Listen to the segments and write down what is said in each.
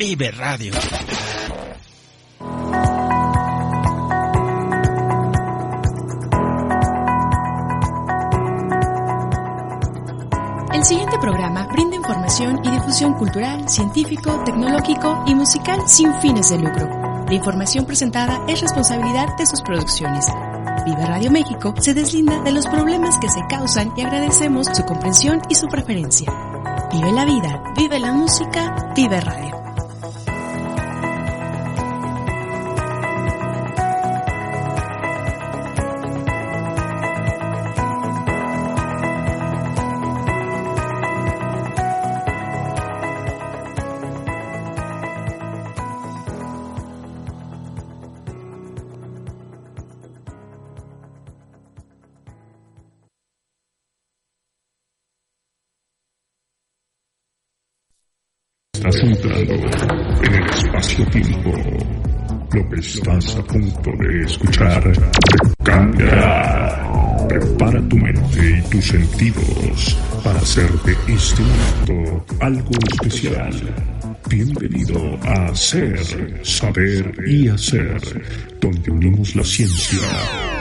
Vive Radio. El siguiente programa brinda información y difusión cultural, científico, tecnológico y musical sin fines de lucro. La información presentada es responsabilidad de sus producciones. Vive Radio México se deslinda de los problemas que se causan y agradecemos su comprensión y su preferencia. Vive la vida, vive la música, vive radio. Estás entrando en el espacio-tiempo. Lo que estás a punto de escuchar cambia. Prepara tu mente y tus sentidos para hacer de este momento algo especial. Bienvenido a Hacer, Saber y Hacer, donde unimos la ciencia,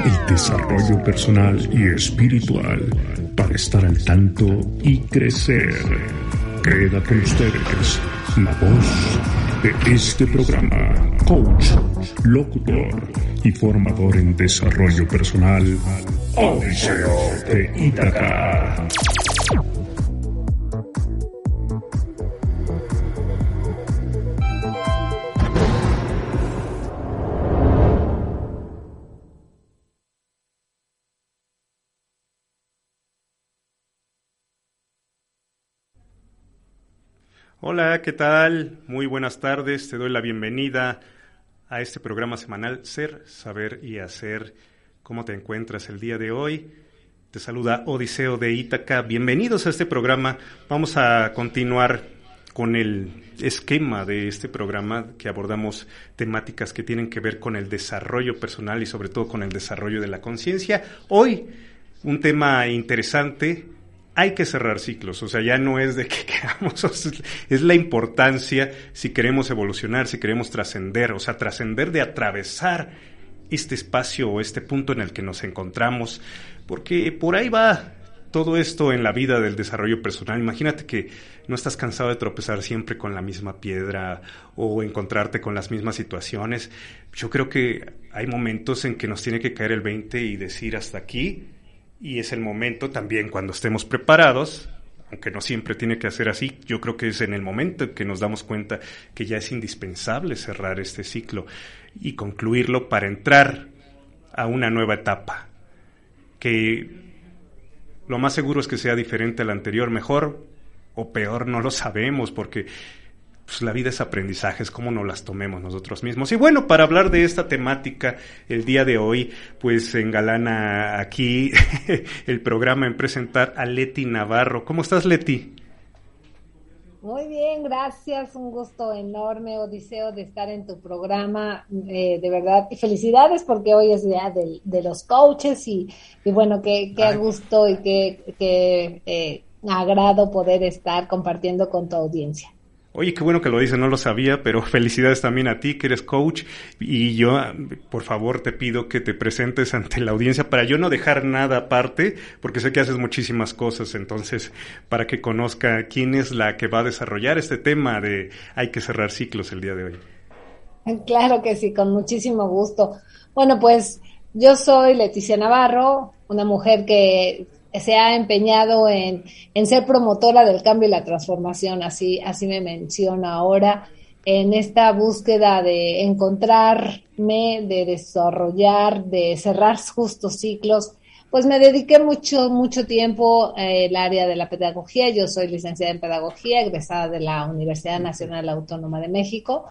el desarrollo personal y espiritual para estar al tanto y crecer. Queda con ustedes la voz de este programa, coach, locutor y formador en desarrollo personal, Odiseo de Ítaca. Hola, ¿qué tal? Muy buenas tardes. Te doy la bienvenida a este programa semanal Ser, Saber y Hacer. ¿Cómo te encuentras el día de hoy? Te saluda Odiseo de Ítaca. Bienvenidos a este programa. Vamos a continuar con el esquema de este programa que abordamos temáticas que tienen que ver con el desarrollo personal y sobre todo con el desarrollo de la conciencia. Hoy un tema interesante hay que cerrar ciclos, o sea, ya no es de que queramos, es la importancia si queremos evolucionar, si queremos trascender, o sea, trascender de atravesar este espacio o este punto en el que nos encontramos, porque por ahí va todo esto en la vida del desarrollo personal. Imagínate que no estás cansado de tropezar siempre con la misma piedra o encontrarte con las mismas situaciones. Yo creo que hay momentos en que nos tiene que caer el 20 y decir hasta aquí, y es el momento también cuando estemos preparados, aunque no siempre tiene que hacer así, yo creo que es en el momento que nos damos cuenta que ya es indispensable cerrar este ciclo y concluirlo para entrar a una nueva etapa, que lo más seguro es que sea diferente al anterior, mejor o peor no lo sabemos, porque pues la vida es aprendizaje, es como nos las tomemos nosotros mismos. Y bueno, para hablar de esta temática el día de hoy, pues engalana aquí el programa en presentar a Leti Navarro. ¿Cómo estás, Leti? Muy bien, gracias. Un gusto enorme, Odiseo, de estar en tu programa. Eh, de verdad, y felicidades porque hoy es día de, de los coaches y, y bueno, qué, qué gusto y qué, qué eh, agrado poder estar compartiendo con tu audiencia. Oye, qué bueno que lo dices, no lo sabía, pero felicidades también a ti que eres coach y yo, por favor, te pido que te presentes ante la audiencia para yo no dejar nada aparte, porque sé que haces muchísimas cosas, entonces, para que conozca quién es la que va a desarrollar este tema de hay que cerrar ciclos el día de hoy. Claro que sí, con muchísimo gusto. Bueno, pues yo soy Leticia Navarro, una mujer que se ha empeñado en, en, ser promotora del cambio y la transformación, así, así me menciona ahora, en esta búsqueda de encontrarme, de desarrollar, de cerrar justos ciclos, pues me dediqué mucho, mucho tiempo eh, el área de la pedagogía. Yo soy licenciada en pedagogía, egresada de la Universidad Nacional Autónoma de México.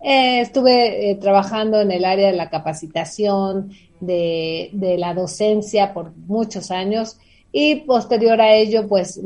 Eh, estuve eh, trabajando en el área de la capacitación, de, de, la docencia por muchos años y posterior a ello, pues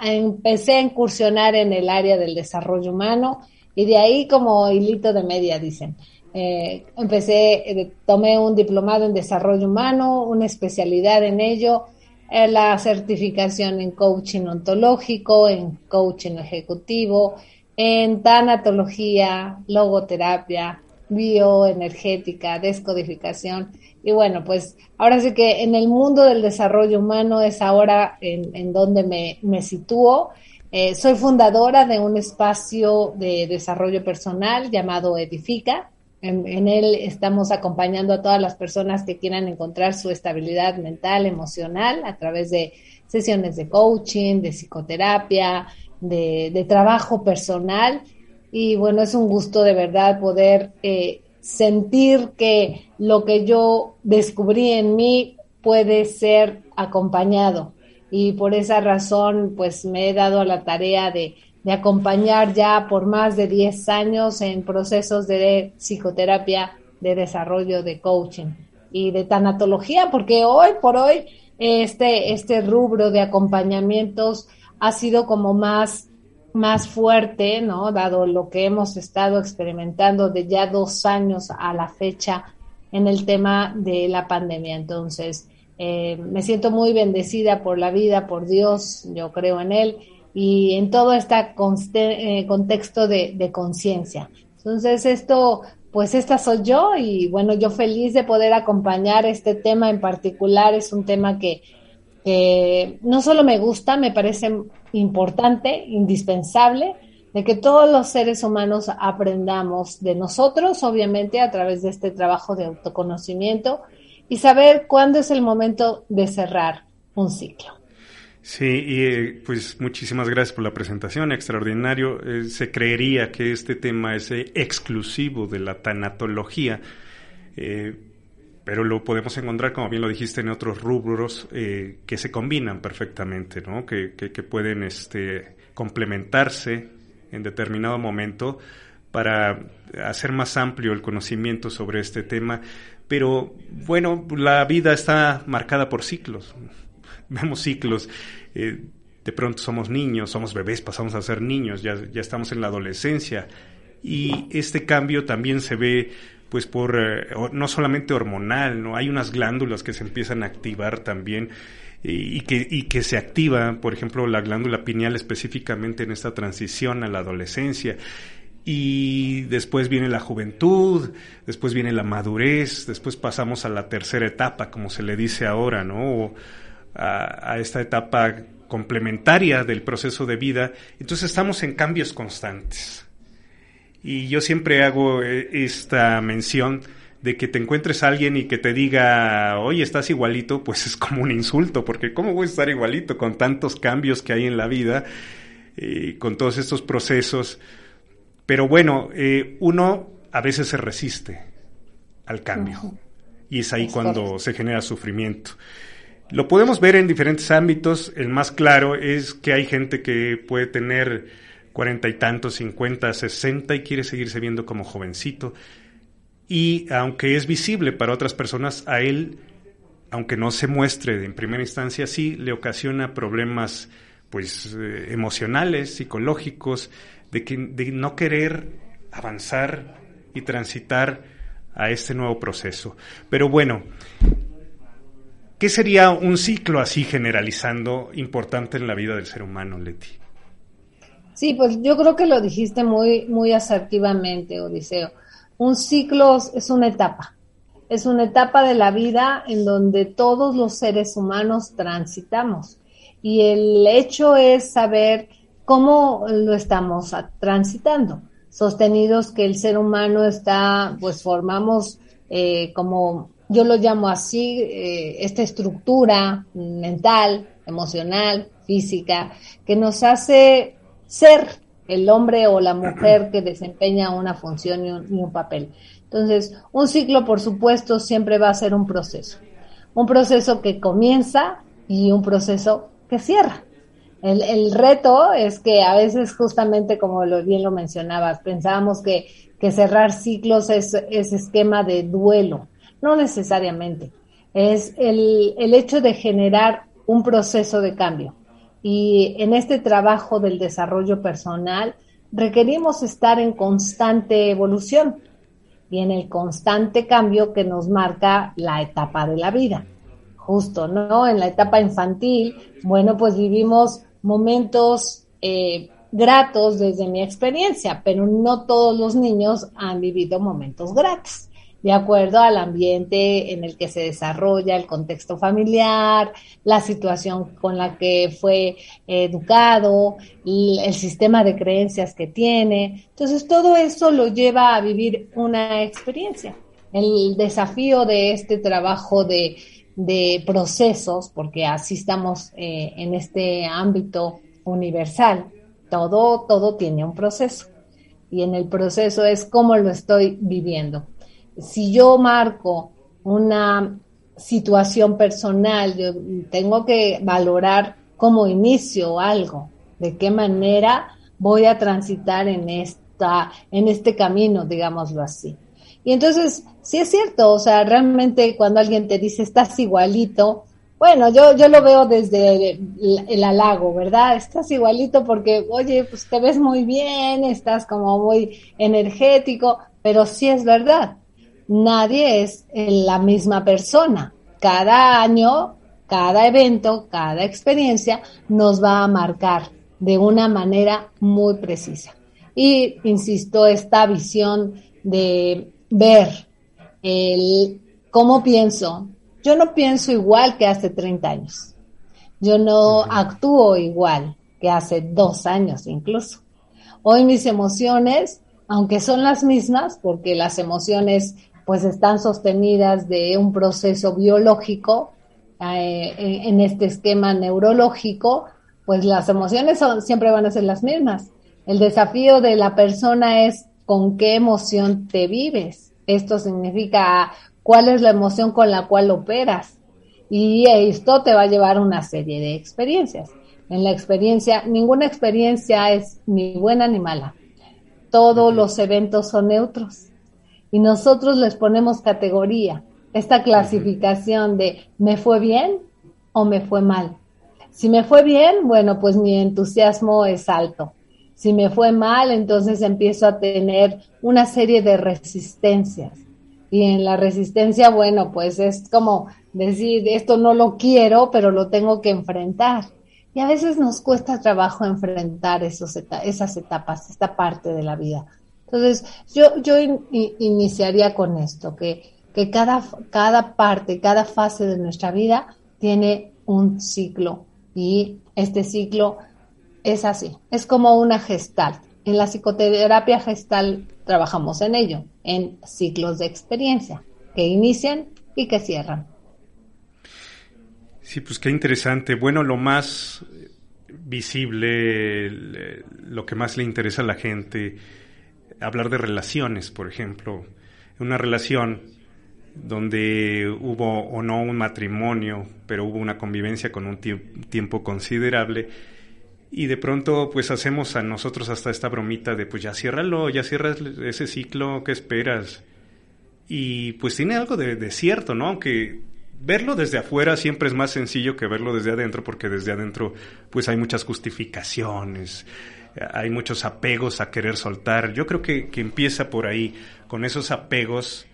empecé a incursionar en el área del desarrollo humano y de ahí como hilito de media, dicen. Eh, empecé, eh, tomé un diplomado en desarrollo humano, una especialidad en ello, la certificación en coaching ontológico, en coaching ejecutivo, en tanatología, logoterapia, bioenergética, descodificación. Y bueno, pues ahora sí que en el mundo del desarrollo humano es ahora en, en donde me, me sitúo. soy fundadora de un espacio de desarrollo personal llamado Edifica, en, él estamos acompañando a todas las personas que quieran encontrar su estabilidad mental, emocional, a través de sesiones de coaching, de psicoterapia, de, trabajo personal. Y bueno, es un gusto de verdad poder eh, sentir que lo que yo descubrí en mí puede ser acompañado. Y por esa razón, pues me he dado a la tarea de de acompañar ya por más de 10 años en procesos de psicoterapia, de desarrollo, de coaching y de tanatología, porque hoy por hoy este, este rubro de acompañamientos ha sido como más, más fuerte, ¿no? Dado lo que hemos estado experimentando de ya dos años a la fecha en el tema de la pandemia. Entonces, eh, me siento muy bendecida por la vida, por Dios, yo creo en Él y en todo este eh, contexto de, conciencia. Entonces, esto, pues esta soy yo y bueno, yo feliz de poder acompañar este tema en particular. Es un tema que, no solo me gusta, me parece importante, indispensable, de que todos los seres humanos aprendamos de nosotros, obviamente a través de este trabajo de autoconocimiento y saber cuándo es el momento de cerrar un ciclo. Sí, y eh, pues muchísimas gracias por la presentación, extraordinario. Eh, se creería que este tema es eh, exclusivo de la tanatología, pero lo podemos encontrar, como bien lo dijiste, en otros rubros que se combinan perfectamente, ¿no? Que, que, que, pueden este, complementarse en determinado momento para hacer más amplio el conocimiento sobre este tema. Pero bueno, la vida está marcada por ciclos vemos ciclos. Eh, de pronto somos niños, somos bebés, pasamos a ser niños, ya, ya estamos en la adolescencia. Y este cambio también se ve pues por eh, no solamente hormonal, no hay unas glándulas que se empiezan a activar también y que, y que se activa, por ejemplo, la glándula pineal específicamente en esta transición a la adolescencia. Y después viene la juventud, después viene la madurez, después pasamos a la tercera etapa, como se le dice ahora, ¿no? a, esta etapa complementaria del proceso de vida. Entonces estamos en cambios constantes. Y yo siempre hago eh, esta mención de que te encuentres a alguien y que te diga, oye, estás igualito, pues es como un insulto, porque ¿cómo voy a estar igualito con tantos cambios que hay en la vida, y con todos estos procesos? Pero bueno, eh, uno a veces se resiste al cambio y es ahí cuando se genera sufrimiento. Lo podemos ver en diferentes ámbitos. El más claro es que hay gente que puede tener cuarenta y tantos, cincuenta, sesenta y quiere seguirse viendo como jovencito. Y aunque es visible para otras personas, a él, aunque no se muestre en primera instancia, sí le ocasiona problemas pues eh, emocionales, psicológicos, de, que, de no querer avanzar y transitar a este nuevo proceso. Pero bueno, ¿Qué sería un ciclo así generalizando importante en la vida del ser humano, Leti? Sí, pues yo creo que lo dijiste muy, muy asertivamente, Odiseo. Un ciclo es una etapa, es una etapa de la vida en donde todos los seres humanos transitamos. Y el hecho es saber cómo lo estamos transitando. Sostenidos que el ser humano está, pues formamos eh, como yo lo llamo así, eh, esta estructura mental, emocional, física, que nos hace ser el hombre o la mujer que desempeña una función y un, papel. Entonces, un ciclo, por supuesto, siempre va a ser un proceso. Un proceso que comienza y un proceso que cierra. El, reto es que a veces, justamente como lo, bien lo mencionabas, pensábamos que, que cerrar ciclos es, es esquema de duelo. No necesariamente. Es el, el hecho de generar un proceso de cambio. Y en este trabajo del desarrollo personal requerimos estar en constante evolución y en el constante cambio que nos marca la etapa de la vida. Justo, ¿no? En la etapa infantil, bueno, pues vivimos momentos eh, gratos desde mi experiencia, pero no todos los niños han vivido momentos gratos de acuerdo al ambiente en el que se desarrolla, el contexto familiar, la situación con la que fue educado, el sistema de creencias que tiene. Entonces, todo eso lo lleva a vivir una experiencia. El desafío de este trabajo de, procesos, porque así estamos eh, en este ámbito universal, todo, todo tiene un proceso. Y en el proceso es cómo lo estoy viviendo si yo marco una situación personal, yo tengo que valorar cómo inicio algo, de qué manera voy a transitar en esta, en este camino, digámoslo así. Y entonces, sí es cierto, o sea, realmente cuando alguien te dice estás igualito, bueno, yo, yo lo veo desde el, el, halago, ¿verdad? Estás igualito porque, oye, pues te ves muy bien, estás como muy energético, pero sí es verdad nadie es la misma persona. Cada año, cada evento, cada experiencia nos va a marcar de una manera muy precisa. Y, insisto, esta visión de ver el cómo pienso. Yo no pienso igual que hace 30 años. Yo no actúo igual que hace dos años incluso. Hoy mis emociones, aunque son las mismas, porque las emociones pues están sostenidas de un proceso biológico eh, en este esquema neurológico, pues las emociones son, siempre van a ser las mismas. El desafío de la persona es con qué emoción te vives. Esto significa cuál es la emoción con la cual operas. Y esto te va a llevar una serie de experiencias. En la experiencia, ninguna experiencia es ni buena ni mala. Todos los eventos son neutros y nosotros les ponemos categoría, esta clasificación de me fue bien o me fue mal. Si me fue bien, bueno, pues mi entusiasmo es alto. Si me fue mal, entonces empiezo a tener una serie de resistencias. Y en la resistencia, bueno, pues es como decir, esto no lo quiero, pero lo tengo que enfrentar. Y a veces nos cuesta trabajo enfrentar esos, esas etapas, esta parte de la vida. Entonces, yo, yo iniciaría con esto, que, que cada, cada parte, cada fase de nuestra vida tiene un ciclo y este ciclo es así, es como una gestal. En la psicoterapia gestal trabajamos en ello, en ciclos de experiencia que inician y que cierran. Sí, pues qué interesante. Bueno, lo más visible, lo que más le interesa a la gente, hablar de relaciones, por ejemplo, una relación donde hubo o no un matrimonio, pero hubo una convivencia con un tiempo considerable, y de pronto pues hacemos a nosotros hasta esta bromita de pues ya ciérralo, ya cierras ese ciclo, ¿qué esperas? Y pues tiene algo de, de cierto, ¿no? Aunque verlo desde afuera siempre es más sencillo que verlo desde adentro, porque desde adentro pues hay muchas justificaciones, hay muchos apegos a querer soltar. Yo creo que, empieza por ahí, con esos apegos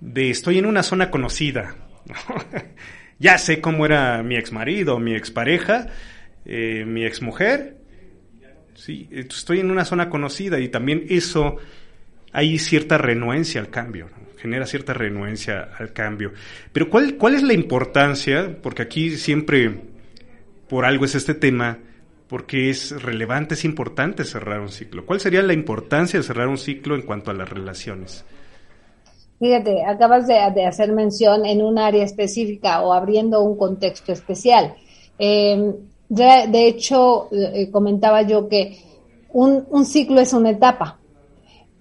de estoy en una zona conocida. ya sé cómo era mi ex marido, mi expareja, eh, mi exmujer. Sí, estoy en una zona conocida y también eso hay cierta renuencia al cambio, genera cierta renuencia al cambio. Pero ¿cuál, ¿cuál es la importancia? Porque aquí siempre, por algo es este tema, porque es relevante, es importante cerrar un ciclo. ¿Cuál sería la importancia de cerrar un ciclo en cuanto a las relaciones? Fíjate, acabas de, hacer mención en un área específica o abriendo un contexto especial. Em, de, hecho, eh, comentaba yo que un ciclo es una etapa.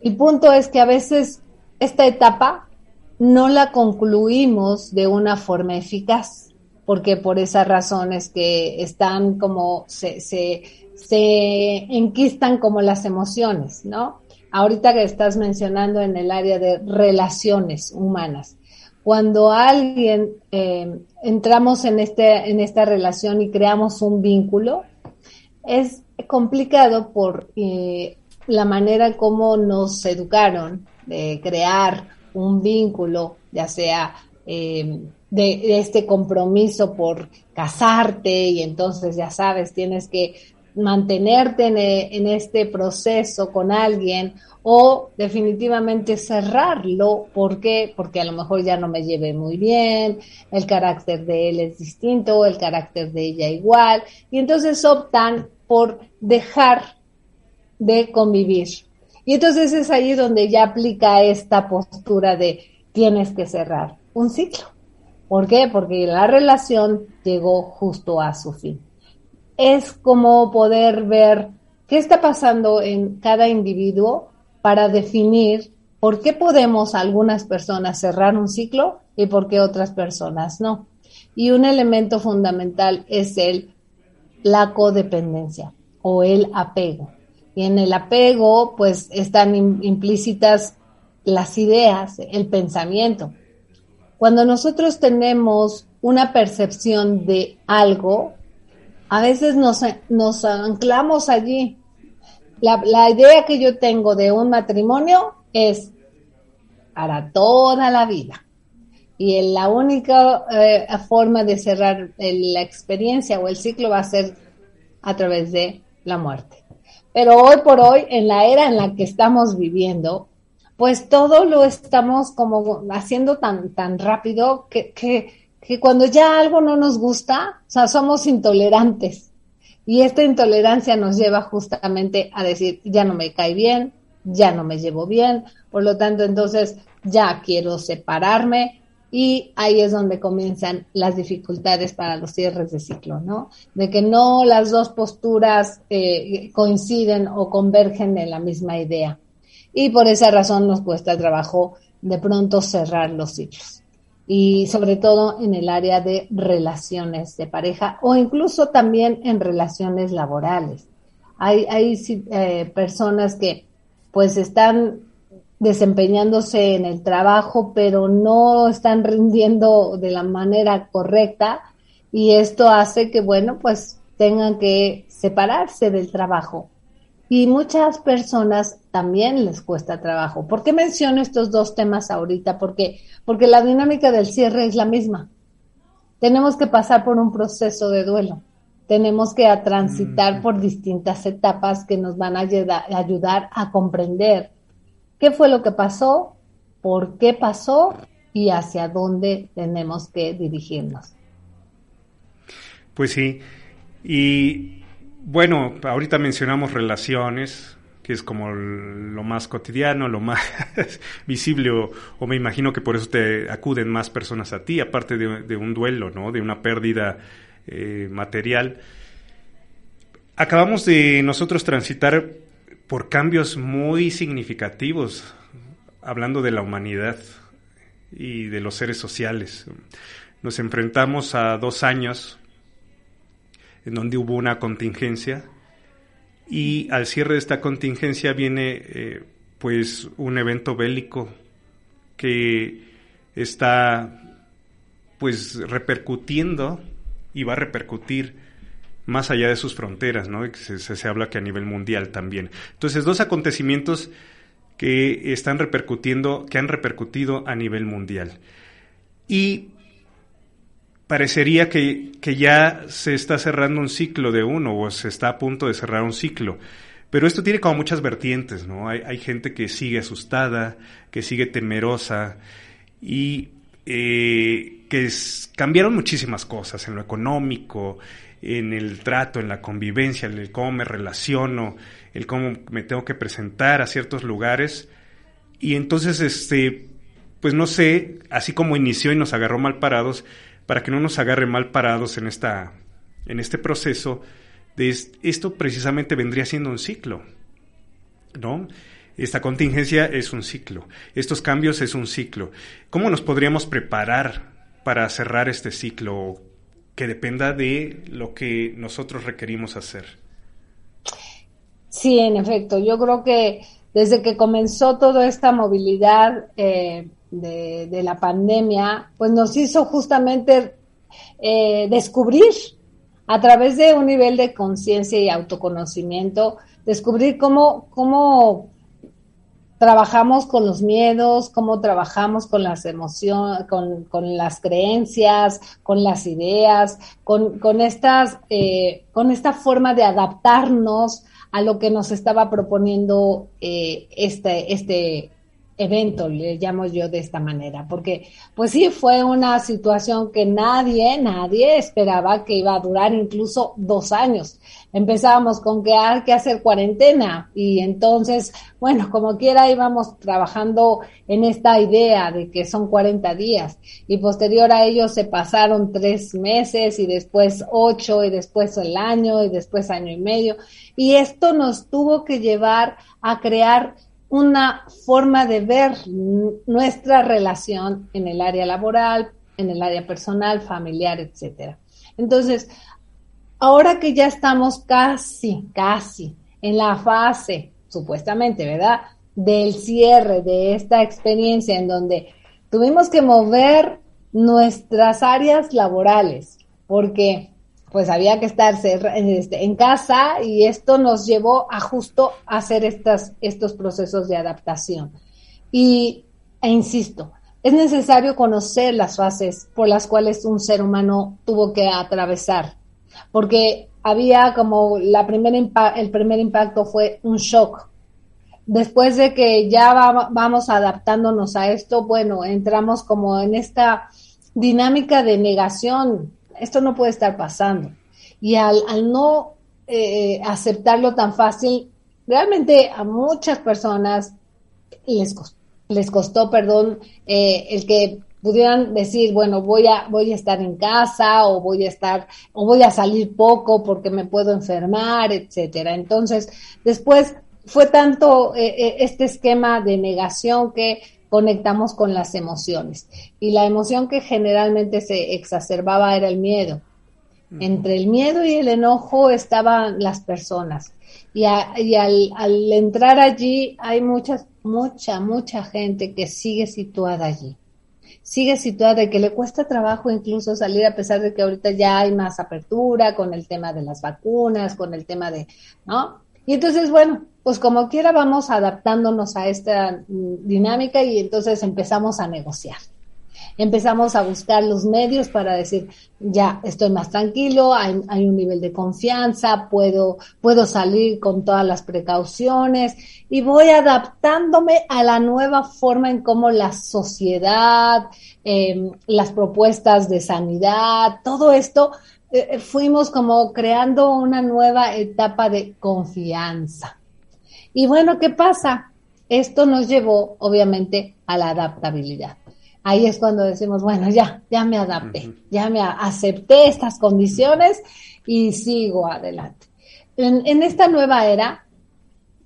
El punto es que a veces esta etapa no la concluimos de una forma eficaz, porque por esas razones que están como se, se, se enquistan como las emociones, ¿no? Ahorita que estás mencionando en el área de relaciones humanas, cuando alguien eh, entramos en, este, en esta relación y creamos un vínculo, es complicado por eh, la manera como nos educaron de crear un vínculo, ya sea eh, de, este compromiso por casarte y entonces ya sabes, tienes que mantenerte en, este proceso con alguien o definitivamente cerrarlo. ¿Por qué? Porque a lo mejor ya no me lleve muy bien, el carácter de él es distinto, el carácter de ella igual, y entonces optan por dejar de convivir. Y entonces es ahí donde ya aplica esta postura de tienes que cerrar un ciclo. ¿Por qué? Porque la relación llegó justo a su fin. Es como poder ver qué está pasando en cada individuo para definir por qué podemos algunas personas cerrar un ciclo y por qué otras personas no. Y un elemento fundamental es el la codependencia o el apego. Y en el apego, pues están implícitas las ideas, el pensamiento. Cuando nosotros tenemos una percepción de algo, a veces nos, nos anclamos allí. La, idea que yo tengo de un matrimonio es para toda la vida. Y la única eh, forma de cerrar la experiencia o el ciclo va a ser a través de la muerte. Pero hoy por hoy, en la era en la que estamos viviendo, pues todo lo estamos como haciendo tan, tan rápido que, que, cuando ya algo no nos gusta, o sea, somos intolerantes. Y esta intolerancia nos lleva justamente a decir, ya no me cae bien, ya no me llevo bien, por lo tanto, entonces ya quiero separarme, y ahí es donde comienzan las dificultades para los cierres de ciclo, ¿no? De que no las dos posturas eh, coinciden o convergen en la misma idea. Y por esa razón nos cuesta trabajo de pronto cerrar los ciclos. Y sobre todo en el área de relaciones de pareja o incluso también en relaciones laborales. Hay, hay eh, personas que pues están desempeñándose en el trabajo, pero no están rindiendo de la manera correcta y esto hace que, bueno, pues tengan que separarse del trabajo. Y muchas personas también les cuesta trabajo. ¿Por qué menciono estos dos temas ahorita? Porque, porque la dinámica del cierre es la misma. Tenemos que pasar por un proceso de duelo. Tenemos que transitar por distintas etapas que nos van a ayudar a comprender qué fue lo que pasó, por qué pasó y hacia dónde tenemos que dirigirnos. Pues sí, y bueno, ahorita mencionamos relaciones, que es como lo más cotidiano, lo más visible, o, me imagino que por eso te acuden más personas a ti, aparte de, un duelo, ¿no? De una pérdida eh, material. Acabamos de nosotros transitar por cambios muy significativos, hablando de la humanidad y de los seres sociales. Nos enfrentamos a dos años en donde hubo una contingencia y al cierre de esta contingencia viene eh, pues un evento bélico que está pues repercutiendo y va a repercutir más allá de sus fronteras, ¿no? Se, se, habla que a nivel mundial también. Entonces, dos acontecimientos que están repercutiendo, que han repercutido a nivel mundial. Y parecería que, que ya se está cerrando un ciclo de uno o se está a punto de cerrar un ciclo. Pero esto tiene como muchas vertientes, ¿no? Hay, hay gente que sigue asustada, que sigue temerosa y eh, que cambiaron muchísimas cosas en lo económico, en el trato, en la convivencia, en el cómo me relaciono, el cómo me tengo que presentar a ciertos lugares. Y entonces, este, pues no sé, así como inició y nos agarró mal parados, para que no nos agarre mal parados en, esta, en este proceso, de esto precisamente vendría siendo un ciclo, ¿no? Esta contingencia es un ciclo, estos cambios es un ciclo. ¿Cómo nos podríamos preparar para cerrar este ciclo que dependa de lo que nosotros requerimos hacer? Sí, en efecto, yo creo que desde que comenzó toda esta movilidad eh, de, la pandemia, pues nos hizo justamente eh, descubrir a través de un nivel de conciencia y autoconocimiento, descubrir cómo, cómo trabajamos con los miedos, cómo trabajamos con las emociones, con, las creencias, con las ideas, con, con estas, eh, con esta forma de adaptarnos a lo que nos estaba proponiendo eh, este, este, evento, le llamo yo de esta manera, porque pues sí fue una situación que nadie, nadie esperaba que iba a durar incluso dos años. Empezábamos con que hay que hacer cuarentena y entonces, bueno, como quiera íbamos trabajando en esta idea de que son 40 días y posterior a ello se pasaron tres meses y después ocho y después el año y después año y medio y esto nos tuvo que llevar a crear una forma de ver nuestra relación en el área laboral, en el área personal, familiar, etcétera. Entonces, ahora que ya estamos casi, casi en la fase, supuestamente, ¿verdad? Del cierre de esta experiencia en donde tuvimos que mover nuestras áreas laborales, porque pues había que estar este, en casa y esto nos llevó a justo hacer estas, estos procesos de adaptación. Y, e insisto, es necesario conocer las fases por las cuales un ser humano tuvo que atravesar, porque había como la primera el primer impacto fue un shock. Después de que ya vamos adaptándonos a esto, bueno, entramos como en esta dinámica de negación, esto no puede estar pasando. Y al, no eh, aceptarlo tan fácil, realmente a muchas personas les costó, les costó perdón, eh, el que pudieran decir, bueno, voy a, voy a estar en casa o voy a estar, o voy a salir poco porque me puedo enfermar, etcétera. Entonces, después fue tanto eh, este esquema de negación que conectamos con las emociones. Y la emoción que generalmente se exacerbaba era el miedo. Entre el miedo y el enojo estaban las personas. Y, al, al, entrar allí hay mucha, mucha, mucha gente que sigue situada allí. Sigue situada y que le cuesta trabajo incluso salir a pesar de que ahorita ya hay más apertura con el tema de las vacunas, con el tema de, ¿no? Y entonces, bueno, pues como quiera vamos adaptándonos a esta mm, dinámica y entonces empezamos a negociar. Empezamos a buscar los medios para decir, ya estoy más tranquilo, hay, un nivel de confianza, puedo, puedo salir con todas las precauciones y voy adaptándome a la nueva forma en cómo la sociedad, em, las propuestas de sanidad, todo esto eh, fuimos como creando una nueva etapa de confianza. Y bueno, ¿qué pasa? Esto nos llevó, obviamente, a la adaptabilidad. Ahí es cuando decimos, bueno, ya, ya me adapté, ya me acepté estas condiciones y sigo adelante. En, en esta nueva era,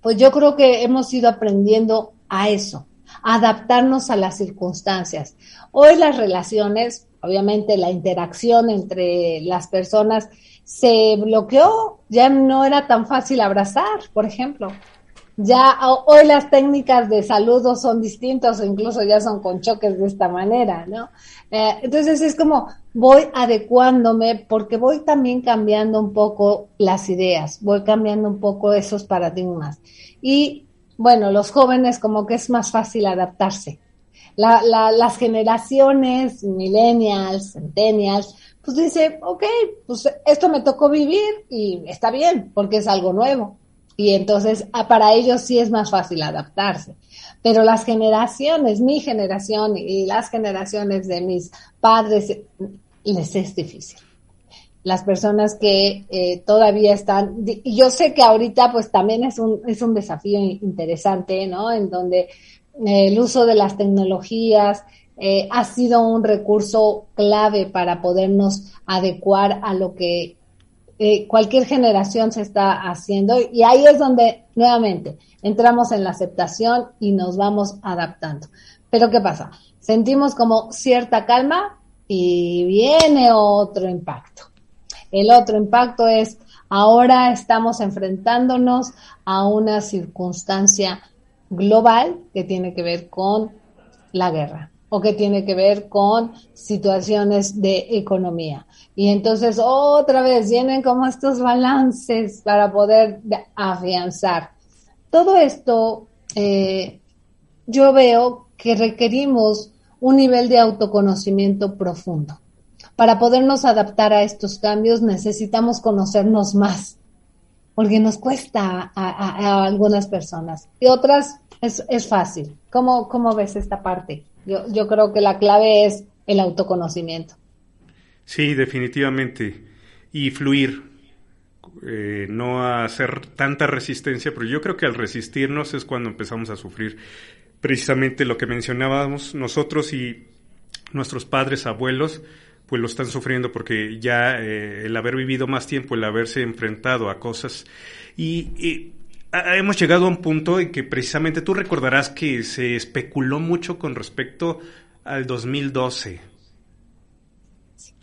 pues yo creo que hemos ido aprendiendo a eso, a adaptarnos a las circunstancias. Hoy las relaciones obviamente la interacción entre las personas se bloqueó, ya no era tan fácil abrazar, por ejemplo. Ya hoy las técnicas de saludo son distintas o incluso ya son con choques de esta manera, ¿no? Eh, entonces es como voy adecuándome porque voy también cambiando un poco las ideas, voy cambiando un poco esos paradigmas. Y bueno, los jóvenes como que es más fácil adaptarse la, las generaciones millennials, centennials, pues dice, ok, pues esto me tocó vivir y está bien, porque es algo nuevo. Y entonces ah, para ellos sí es más fácil adaptarse. Pero las generaciones, mi generación y las generaciones de mis padres, les es difícil. Las personas que eh, todavía están, yo sé que ahorita pues también es un, es un desafío interesante, ¿no? En donde el uso de las tecnologías eh, ha sido un recurso clave para podernos adecuar a lo que eh, cualquier generación se está haciendo y ahí es donde nuevamente entramos en la aceptación y nos vamos adaptando. Pero ¿qué pasa? Sentimos como cierta calma y viene otro impacto. El otro impacto es ahora estamos enfrentándonos a una circunstancia global que tiene que ver con la guerra o que tiene que ver con situaciones de economía. Y entonces otra vez vienen como estos balances para poder afianzar. Todo esto eh, yo veo que requerimos un nivel de autoconocimiento profundo. Para podernos adaptar a estos cambios necesitamos conocernos más, porque nos cuesta a, algunas personas y otras es, es fácil. ¿Cómo, ¿Cómo ves esta parte? Yo, yo creo que la clave es el autoconocimiento. Sí, definitivamente. Y fluir, eh, no hacer tanta resistencia, pero yo creo que al resistirnos es cuando empezamos a sufrir precisamente lo que mencionábamos nosotros y nuestros padres, abuelos, pues lo están sufriendo porque ya eh, el haber vivido más tiempo, el haberse enfrentado a cosas y hemos llegado a un punto en que precisamente tú recordarás que se especuló mucho con respecto al 2012,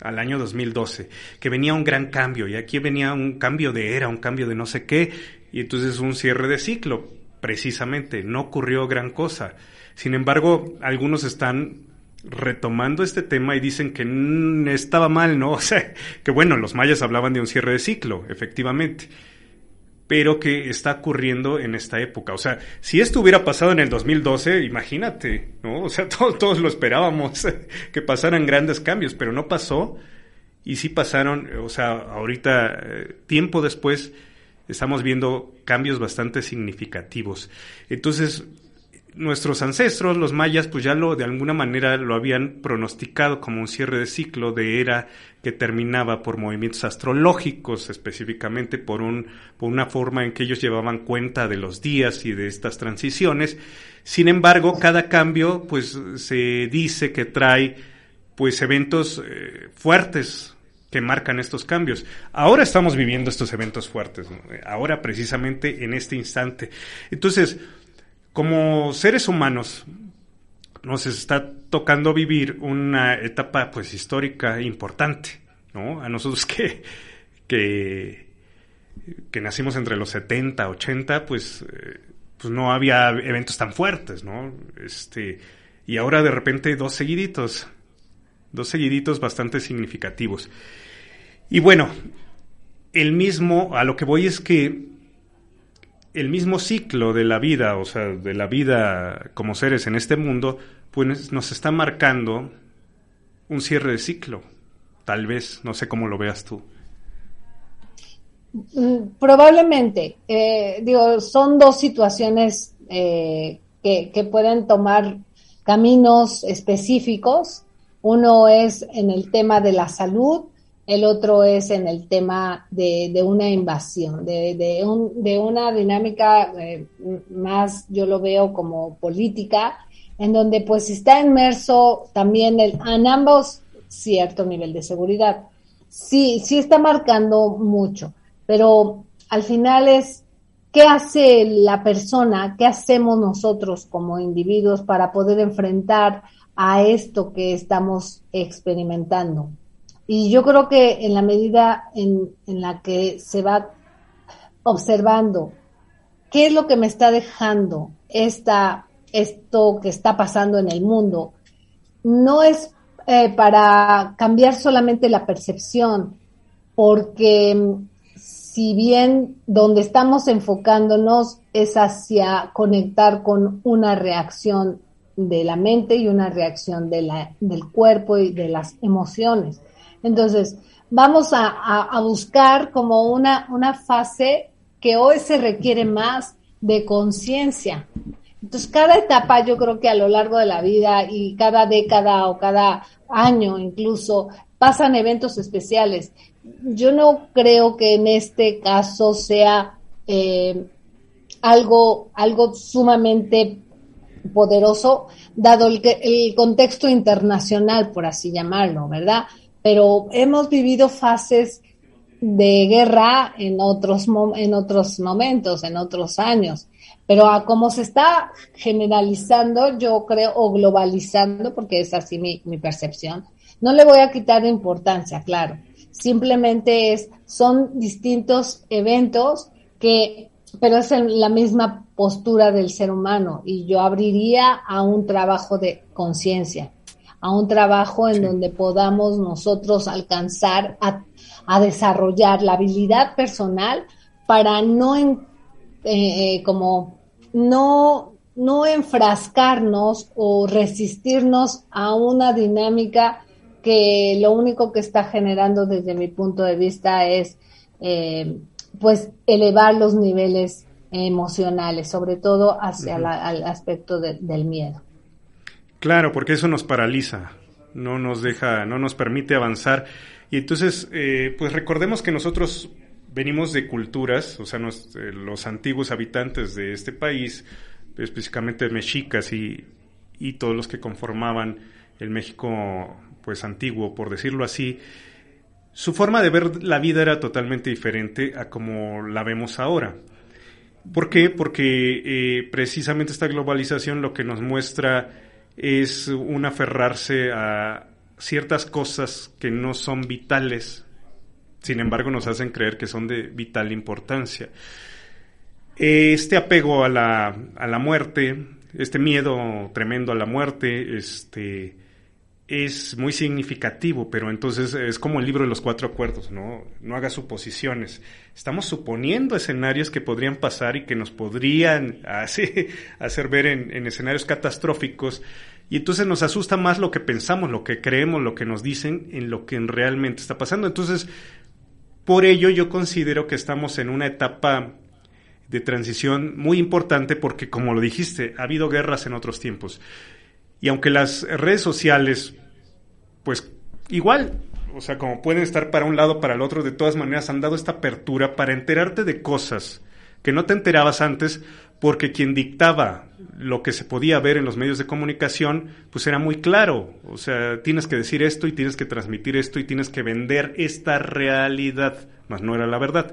al año 2012, que venía un gran cambio y aquí venía un cambio de era, un cambio de no sé qué, y entonces un cierre de ciclo, precisamente, no ocurrió gran cosa. Sin embargo, algunos están retomando este tema y dicen que estaba mal, ¿no? O sea, que bueno, los mayas hablaban de un cierre de ciclo, efectivamente pero que está ocurriendo en esta época. O sea, si esto hubiera pasado en el 2012, imagínate, ¿no? O sea, todos, todos lo esperábamos, que pasaran grandes cambios, pero no pasó. Y sí pasaron, o sea, ahorita, eh, tiempo después, estamos viendo cambios bastante significativos. Entonces, nuestros ancestros, los mayas, pues ya lo de alguna manera lo habían pronosticado como un cierre de ciclo de era que terminaba por movimientos astrológicos, específicamente por, un, por una forma en que ellos llevaban cuenta de los días y de estas transiciones. Sin embargo, cada cambio, pues se dice que trae pues eventos eh, fuertes que marcan estos cambios. Ahora estamos viviendo estos eventos fuertes, ahora precisamente en este instante. Entonces, como seres humanos, nos está tocando vivir una etapa pues histórica importante, ¿no? A nosotros que, que, que nacimos entre los 70, 80, pues, eh, pues no había eventos tan fuertes, ¿no? Este, y ahora de repente dos seguiditos, dos seguiditos bastante significativos. Y bueno, el mismo, a lo que voy es que el mismo ciclo de la vida, o sea, de la vida como seres en este mundo, pues nos está marcando un cierre de ciclo. Tal vez, no sé cómo lo veas tú. Mm, probablemente, eh, digo, son dos situaciones eh, que, que pueden tomar caminos específicos. Uno es en el tema de la salud el otro es en el tema de, una invasión, de, un, de una dinámica eh, más, yo lo veo como política, en donde pues está inmerso también el, en ambos cierto nivel de seguridad. Sí, sí está marcando mucho, pero al final es qué hace la persona, qué hacemos nosotros como individuos para poder enfrentar a esto que estamos experimentando. Y yo creo que en la medida en, la que se va observando qué es lo que me está dejando esta, esto que está pasando en el mundo, no es eh, para cambiar solamente la percepción, porque mm, si bien donde estamos enfocándonos es hacia conectar con una reacción de la mente y una reacción del cuerpo y de las emociones. Entonces, vamos a, buscar como una, una fase que hoy se requiere más de conciencia. Entonces, cada etapa yo creo que a lo largo de la vida y cada década o cada año incluso pasan eventos especiales. Yo no creo que en este caso sea eh, algo, algo sumamente poderoso, dado el, el contexto internacional, por así llamarlo, ¿verdad? Pero hemos vivido fases de guerra en otros, en otros momentos, en otros años. Pero a como se está generalizando, yo creo, o globalizando, porque es así mi, percepción, no le voy a quitar importancia, claro. Simplemente es, son distintos eventos que, pero es la misma postura del ser humano y yo abriría a un trabajo de conciencia, a un trabajo en donde podamos nosotros alcanzar a, a, desarrollar la habilidad personal para no en, eh, eh, como no no enfrascarnos o resistirnos a una dinámica que lo único que está generando desde mi punto de vista es eh, pues elevar los niveles emocionales, sobre todo hacia el aspecto del miedo. Claro, porque eso nos paraliza, no nos deja, no nos permite avanzar. Y entonces, eh, pues recordemos que nosotros venimos de culturas, o sea, eh, los antiguos habitantes de este país, específicamente mexicas y, y todos los que conformaban el México pues antiguo, por decirlo así, su forma de ver la vida era totalmente diferente a como la vemos ahora. ¿Por qué? Porque eh, precisamente esta globalización lo que nos muestra es un aferrarse a ciertas cosas que no son vitales, sin embargo nos hacen creer que son de vital importancia. Este apego a la, a la muerte, este miedo tremendo a la muerte, este, es muy significativo, pero entonces es como el libro de los cuatro acuerdos, ¿no? No haga suposiciones. Estamos suponiendo escenarios que podrían pasar y que nos podrían hacer ver en, escenarios catastróficos y entonces nos asusta más lo que pensamos, lo que creemos, lo que nos dicen en lo que realmente está pasando. Entonces, por ello yo considero que estamos en una etapa de transición muy importante porque, como lo dijiste, ha habido guerras en otros tiempos. Y aunque las redes sociales, pues igual, o sea, como pueden estar para un lado, para el otro, de todas maneras han dado esta apertura para enterarte de cosas que no te enterabas antes, porque quien dictaba lo que se podía ver en los medios de comunicación, pues era muy claro. O sea, tienes que decir esto y tienes que transmitir esto y tienes que vender esta realidad, más no era la verdad.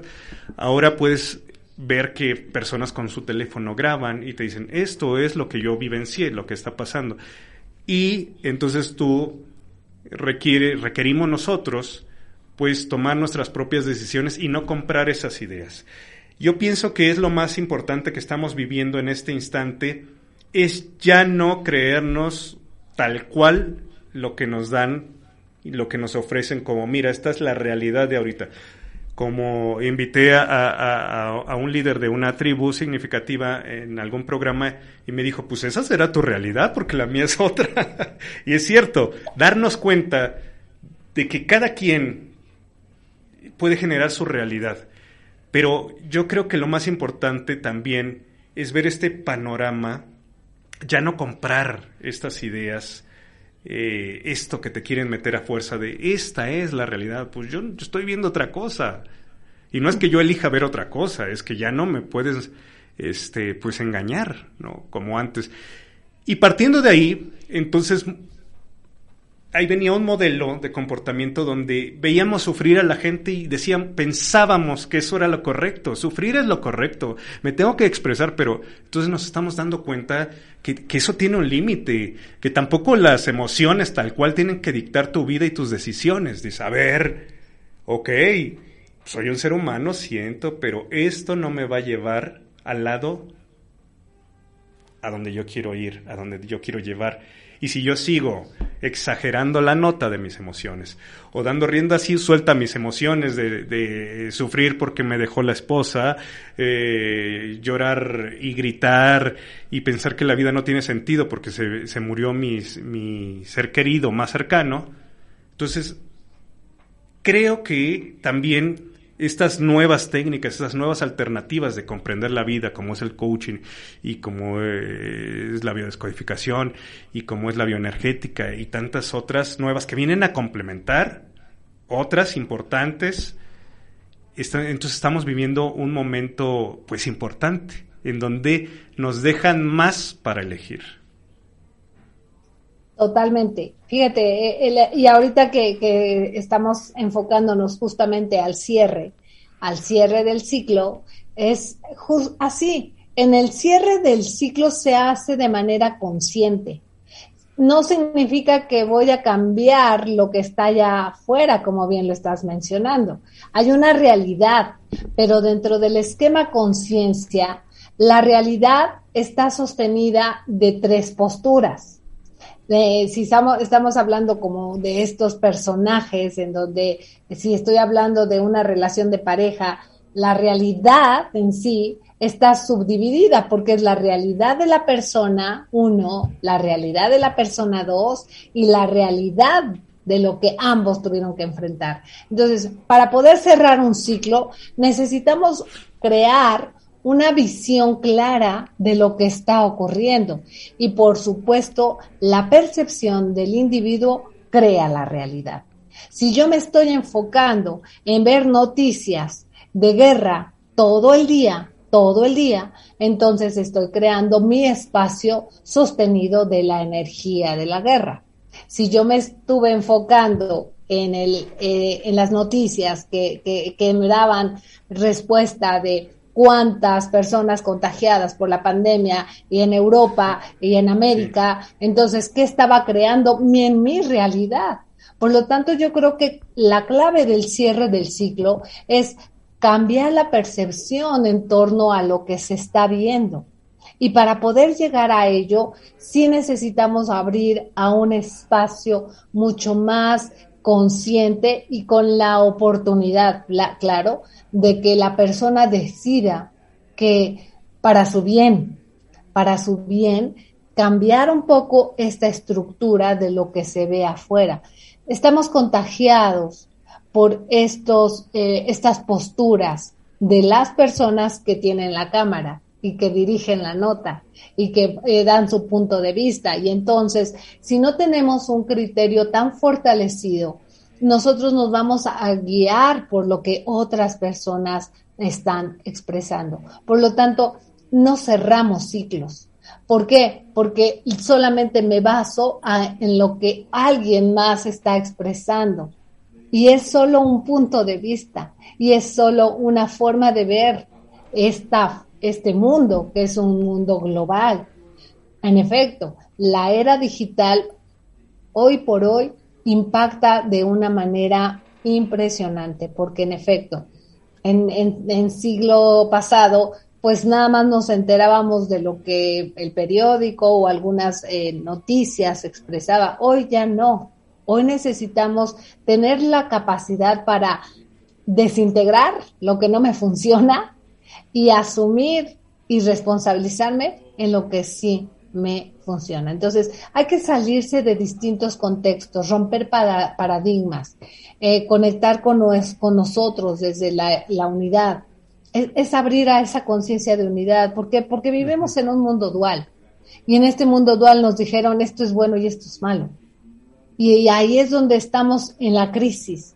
Ahora puedes ver que personas con su teléfono graban y te dicen, esto es lo que yo vivencié, lo que está pasando. Y entonces tú requiere, requerimos nosotros, pues tomar nuestras propias decisiones y no comprar esas ideas. Yo pienso que es lo más importante que estamos viviendo en este instante, es ya no creernos tal cual lo que nos dan y lo que nos ofrecen como, mira, esta es la realidad de ahorita como invité a, un líder de una tribu significativa en algún programa y me dijo, pues esa será tu realidad porque la mía es otra. y es cierto, darnos cuenta de que cada quien puede generar su realidad. Pero yo creo que lo más importante también es ver este panorama, ya no comprar estas ideas, eh, esto que te quieren meter a fuerza de esta es la realidad, pues yo, estoy viendo otra cosa. Y no es que yo elija ver otra cosa, es que ya no me puedes este, pues engañar, ¿no? Como antes. Y partiendo de ahí, entonces ahí venía un modelo de comportamiento donde veíamos sufrir a la gente y decían, pensábamos que eso era lo correcto, sufrir es lo correcto, me tengo que expresar, pero entonces nos estamos dando cuenta que, eso tiene un límite, que tampoco las emociones tal cual tienen que dictar tu vida y tus decisiones, de saber, ok, soy un ser humano, siento, pero esto no me va a llevar al lado a donde yo quiero ir, a donde yo quiero llevar. Y si yo sigo exagerando la nota de mis emociones o dando rienda así suelta mis emociones de, sufrir porque me dejó la esposa, eh, llorar y gritar y pensar que la vida no tiene sentido porque se, murió mi ser querido más cercano, entonces creo que también estas nuevas técnicas, estas nuevas alternativas de comprender la vida, como es el coaching y como es la biodescodificación y como es la bioenergética y tantas otras nuevas que vienen a complementar otras importantes. Entonces estamos viviendo un momento pues importante en donde nos dejan más para elegir. Totalmente. Fíjate, eh, y ahorita que, estamos enfocándonos justamente al cierre, al cierre del ciclo, es así. En el cierre del ciclo se hace de manera consciente. No significa que voy a cambiar lo que está allá afuera, como bien lo estás mencionando. Hay una realidad, pero dentro del esquema conciencia, la realidad está sostenida de tres posturas si estamos, estamos hablando como de estos personajes en donde si estoy hablando de una relación de pareja, la realidad en sí está subdividida porque es la realidad de la persona uno, la realidad de la persona dos y la realidad de lo que ambos tuvieron que enfrentar. Entonces, para poder cerrar un ciclo, necesitamos crear una visión clara de lo que está ocurriendo. Y por supuesto, la percepción del individuo crea la realidad. Si yo me estoy enfocando en ver noticias de guerra todo el día, todo el día, entonces estoy creando mi espacio sostenido de la energía de la guerra. Si yo me estuve enfocando en, el, eh, en las noticias que, que, que me daban respuesta de cuántas personas contagiadas por la pandemia y en Europa y en América. Entonces, ¿qué estaba creando en mi realidad? Por lo tanto, yo creo que la clave del cierre del ciclo es cambiar la percepción en torno a lo que se está viendo. Y para poder llegar a ello, sí necesitamos abrir a un espacio mucho más consciente y con la oportunidad, claro, de que la persona decida que para su bien, para su bien, cambiar un poco esta estructura de lo que se ve afuera. Estamos contagiados por estos, eh, estas posturas de las personas que tienen la cámara y que dirigen la nota y que eh, dan su punto de vista. Y entonces, si no tenemos un criterio tan fortalecido, nosotros nos vamos a guiar por lo que otras personas están expresando. Por lo tanto, no cerramos ciclos. ¿Por qué? Porque solamente me baso en lo que alguien más está expresando. Y es solo un punto de vista y es solo una forma de ver esta este mundo, que es un mundo global. En efecto, la era digital hoy por hoy impacta de una manera impresionante, porque en efecto, en, en, siglo pasado, pues nada más nos enterábamos de lo que el periódico o algunas eh, noticias expresaba. Hoy ya no. Hoy necesitamos tener la capacidad para desintegrar lo que no me funciona y asumir y responsabilizarme en lo que sí me funciona. Entonces, hay que salirse de distintos contextos, romper paradigmas, eh, conectar con, con, nosotros desde la, unidad. Es, abrir a esa conciencia de unidad. ¿Por qué? Porque vivimos en un mundo dual. Y en este mundo dual nos dijeron esto es bueno y esto es malo. y ahí es donde estamos en la crisis.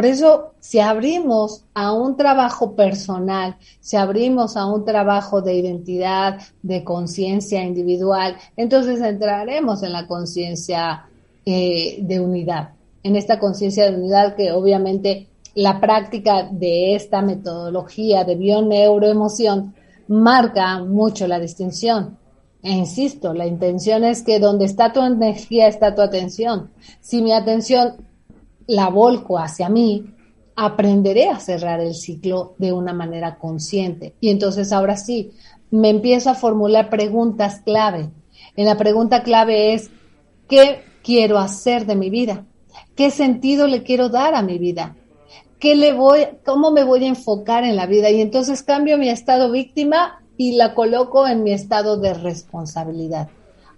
Por eso, si abrimos a un trabajo personal, si abrimos a un trabajo de identidad, de conciencia individual, entonces entraremos en la conciencia eh, de unidad, en esta conciencia de unidad que obviamente la práctica de esta metodología de bioneuroemoción marca mucho la distinción. E insisto, la intención es que donde está tu energía está tu atención. Si mi atención la volco hacia mí, aprenderé a cerrar el ciclo de una manera consciente. Y entonces ahora sí, me empiezo a formular preguntas clave. En la pregunta clave es, ¿qué quiero hacer de mi vida? ¿Qué sentido le quiero dar a mi vida? ¿Qué le voy, cómo me voy a enfocar en la vida? Y entonces cambio mi estado víctima y la coloco en mi estado de responsabilidad.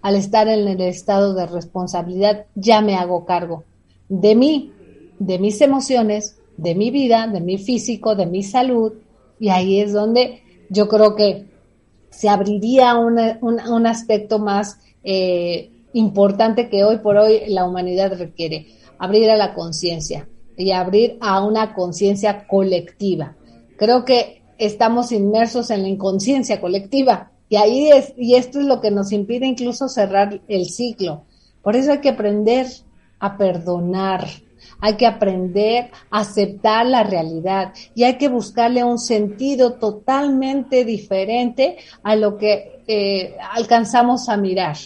Al estar en el estado de responsabilidad, ya me hago cargo de mí, de mis emociones, de mi vida, de mi físico, de mi salud, y ahí es donde yo creo que se abriría un, aspecto más eh, importante que hoy por hoy la humanidad requiere, abrir a la conciencia y abrir a una conciencia colectiva. Creo que estamos inmersos en la inconsciencia colectiva y ahí es, y esto es lo que nos impide incluso cerrar el ciclo, Por eso hay que aprender a perdonar, hay que aprender a aceptar la realidad y hay que buscarle un sentido totalmente diferente a lo que eh, alcanzamos a mirar.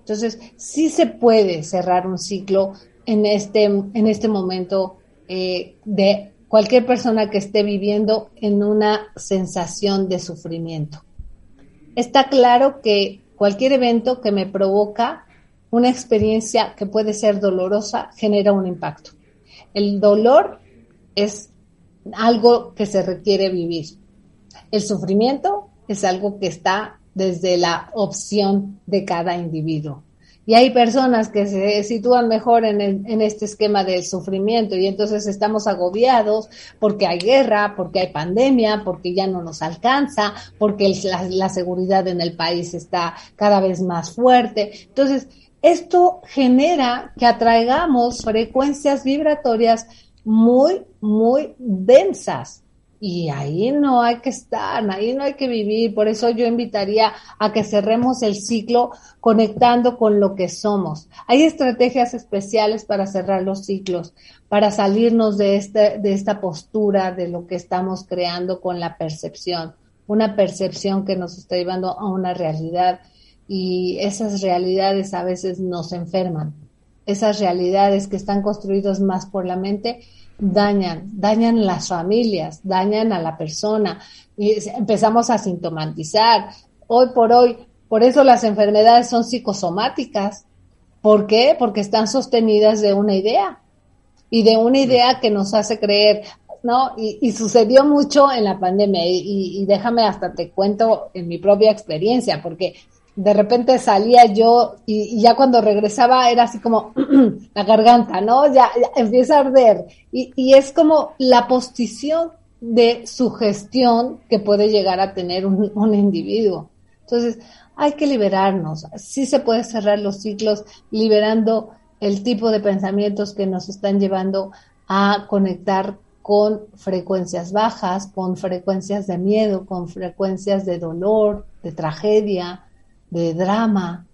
Entonces, sí se puede cerrar un ciclo en este, en este momento eh, de cualquier persona que esté viviendo en una sensación de sufrimiento. Está claro que cualquier evento que me provoca una experiencia que puede ser dolorosa genera un impacto. El dolor es algo que se requiere vivir. El sufrimiento es algo que está desde la opción de cada individuo. Y hay personas que se sitúan mejor en, este esquema del sufrimiento y entonces estamos agobiados porque hay guerra, porque hay pandemia, porque ya no nos alcanza, porque la, seguridad en el país está cada vez más fuerte. Entonces, esto genera que atraigamos frecuencias vibratorias muy, muy densas. Y ahí no hay que estar, ahí no hay que vivir. Por eso yo invitaría a que cerremos el ciclo conectando con lo que somos. Hay estrategias especiales para cerrar los ciclos, para salirnos de, este, de esta postura de lo que estamos creando con la percepción. Una percepción que nos está llevando a una realidad y esas realidades a veces nos enferman. Esas realidades que están construidas más por la mente dañan, dañan las familias, dañan a la persona y empezamos a sintomatizar. Hoy por hoy, por eso las enfermedades son psicosomáticas. ¿Por qué? Porque están sostenidas de una idea y de una idea que nos hace creer, ¿no? Y, sucedió mucho en la pandemia y, y, déjame hasta te cuento en mi propia experiencia, porque de repente salía yo y, ya cuando regresaba era así como la garganta, ¿no? Ya, empieza a arder. Y, y, es como la posición de sugestión que puede llegar a tener un, un, individuo. Entonces, hay que liberarnos. Sí se puede cerrar los ciclos liberando el tipo de pensamientos que nos están llevando a conectar con frecuencias bajas, con frecuencias de miedo, con frecuencias de dolor, de tragedia, de drama.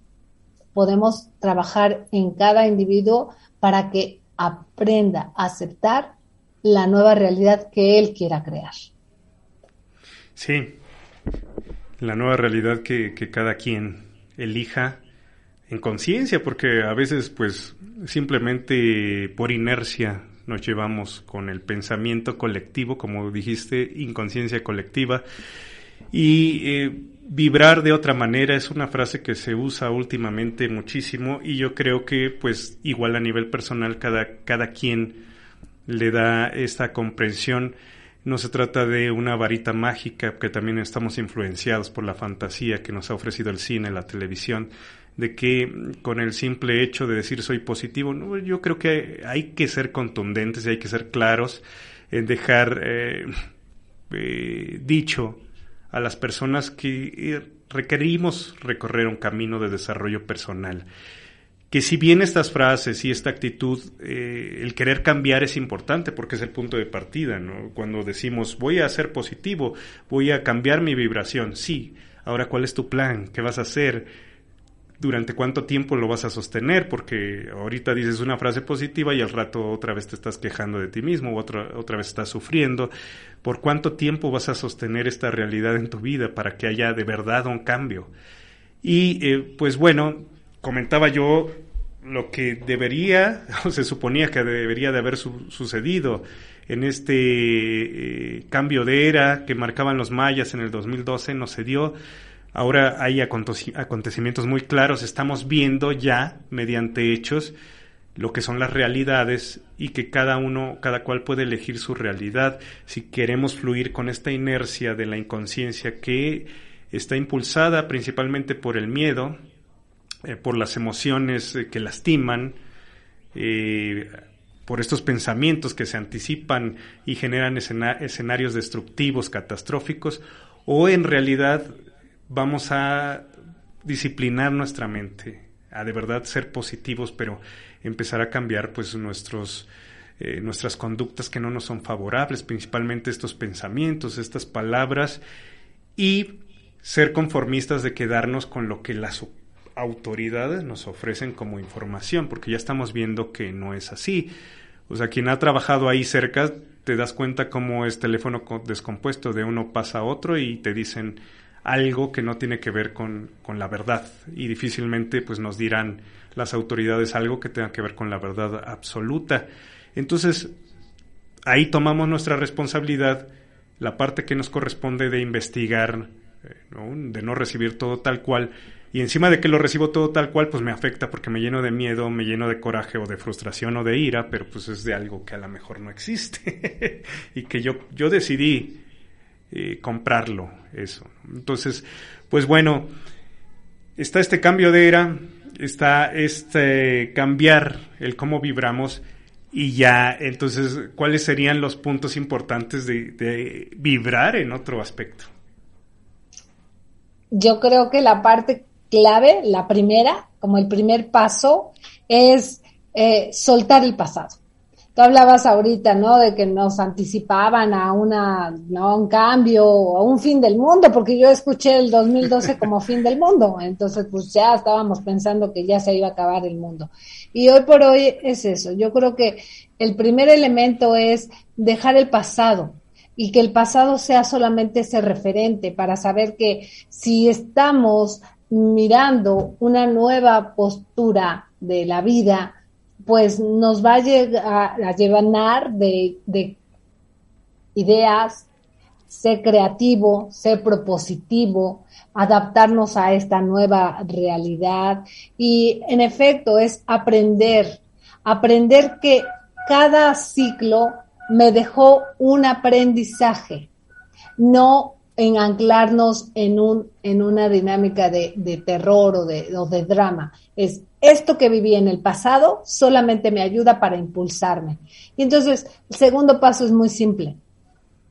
Podemos trabajar en cada individuo para que aprenda a aceptar la nueva realidad que él quiera crear. Sí, la nueva realidad que, que cada quien elija en conciencia, porque a veces pues simplemente por inercia nos llevamos con el pensamiento colectivo, como dijiste, inconsciencia colectiva, y eh, vibrar de otra manera es una frase que se usa últimamente muchísimo y yo creo que pues igual a nivel personal cada, cada quien le da esta comprensión. No se trata de una varita mágica, que también estamos influenciados por la fantasía que nos ha ofrecido el cine, la televisión, de que con el simple hecho de decir soy positivo, no, yo creo que hay que ser contundentes y hay que ser claros en dejar eh, eh, dicho a las personas que eh, requerimos recorrer un camino de desarrollo personal. Que si bien estas frases y esta actitud, eh, el querer cambiar es importante porque es el punto de partida. Cuando decimos voy a ser positivo, voy a cambiar mi vibración, sí, ahora cuál es tu plan, qué vas a hacer, durante cuánto tiempo lo vas a sostener, porque ahorita dices una frase positiva y al rato otra vez te estás quejando de ti mismo, o otra, otra vez estás sufriendo. ¿Por cuánto tiempo vas a sostener esta realidad en tu vida para que haya de verdad un cambio? Y eh, pues bueno, comentaba yo lo que debería, o se suponía que debería de haber sucedido en este eh, cambio de era que marcaban los mayas en el 2012, no se dio Ahora hay acontecimientos muy claros, estamos viendo ya mediante hechos lo que son las realidades y que cada uno, cada cual puede elegir su realidad. Si queremos fluir con esta inercia de la inconsciencia que está impulsada principalmente por el miedo, eh, por las emociones eh, que lastiman, eh, por estos pensamientos que se anticipan y generan escenarios destructivos, catastróficos, o en realidad vamos a disciplinar nuestra mente, a de verdad ser positivos, pero empezar a cambiar pues nuestros eh, nuestras conductas que no nos son favorables, principalmente estos pensamientos, estas palabras y ser conformistas de quedarnos con lo que la autoridades nos ofrecen como información, porque ya estamos viendo que no es así. O sea, quien ha trabajado ahí cerca, te das cuenta cómo es teléfono descompuesto, de uno pasa a otro y te dicen algo que no tiene que ver con, con la verdad. Y difícilmente pues nos dirán las autoridades algo que tenga que ver con la verdad absoluta. Entonces, ahí tomamos nuestra responsabilidad, la parte que nos corresponde de investigar, eh, de no recibir todo tal cual, y encima de que lo recibo todo tal cual, pues me afecta porque me lleno de miedo, me lleno de coraje o de frustración o de ira, pero pues es de algo que a lo mejor no existe y que yo, yo decidí eh, comprarlo, eso. Entonces, pues bueno, está este cambio de era, está este cambiar el cómo vibramos y ya, entonces, ¿cuáles serían los puntos importantes de vibrar en otro aspecto? Yo creo que la parte clave, la primera, como el primer paso, es eh, soltar el pasado. Tú hablabas ahorita, ¿no? De que nos anticipaban a una, ¿no? un cambio, a un fin del mundo, porque yo escuché el 2012 como fin del mundo. Entonces, pues ya estábamos pensando que ya se iba a acabar el mundo. Y hoy por hoy es eso. Yo creo que el primer elemento es dejar el pasado y que el pasado sea solamente ese referente para saber que si estamos mirando una nueva postura de la vida, pues nos va a, llegar, a llevar de, de ideas, ser creativo, ser propositivo, adaptarnos a esta nueva realidad. Y en efecto es aprender, aprender que cada ciclo me dejó un aprendizaje, no en anclarnos en, un, en una dinámica de, de terror o de, o de drama. Es esto que viví en el pasado solamente me ayuda para impulsarme. Y entonces, el segundo paso es muy simple.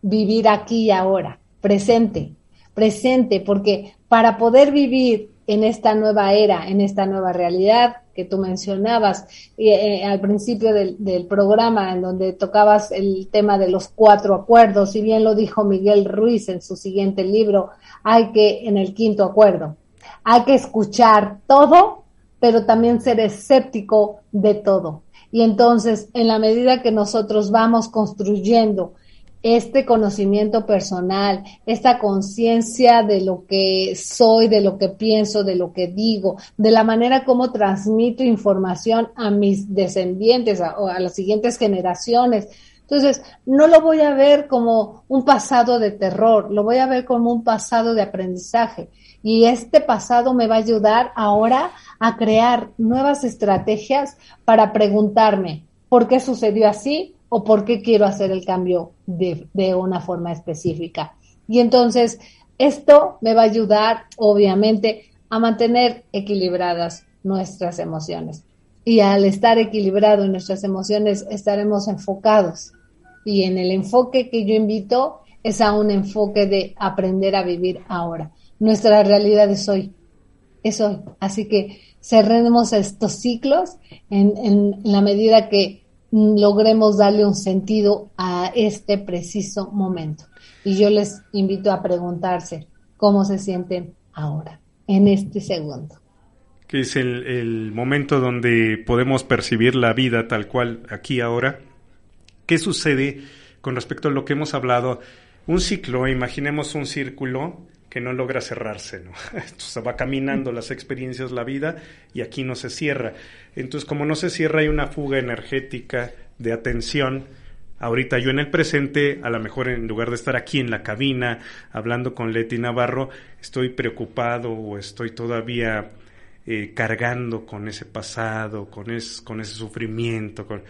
Vivir aquí y ahora, presente, presente, porque para poder vivir en esta nueva era, en esta nueva realidad que tú mencionabas eh, al principio del, del, programa, en donde tocabas el tema de los cuatro acuerdos, y bien lo dijo Miguel Ruiz en su siguiente libro, hay que, en el quinto acuerdo, hay que escuchar todo, pero también ser escéptico de todo. Y entonces, en la medida que nosotros vamos construyendo este conocimiento personal, esta conciencia de lo que soy, de lo que pienso, de lo que digo, de la manera como transmito información a mis descendientes o a, las siguientes generaciones. Entonces, no lo voy a ver como un pasado de terror, lo voy a ver como un pasado de aprendizaje. Y este pasado me va a ayudar ahora a crear nuevas estrategias para preguntarme, ¿por qué sucedió así? O por qué quiero hacer el cambio de, de una forma específica. Y entonces, esto me va a ayudar, obviamente, a mantener equilibradas nuestras emociones. Y al estar equilibrado en nuestras emociones, estaremos enfocados. Y en el enfoque que yo invito es a un enfoque de aprender a vivir ahora. Nuestra realidad es hoy. Es hoy. Así que cerremos estos ciclos en, en la medida que logremos darle un sentido a este preciso momento. Y yo les invito a preguntarse cómo se sienten ahora, en este segundo. Que es el, momento donde podemos percibir la vida tal cual aquí ahora. ¿Qué sucede con respecto a lo que hemos hablado? Un ciclo, imaginemos un círculo que no logra cerrarse, ¿no? Entonces va caminando las experiencias, la vida, y aquí no se cierra. Entonces, como no se cierra, hay una fuga energética de atención. Ahorita yo en el presente, a lo mejor en lugar de estar aquí en la cabina hablando con Leti Navarro, estoy preocupado o estoy todavía eh, cargando con ese pasado, con, con ese sufrimiento, con,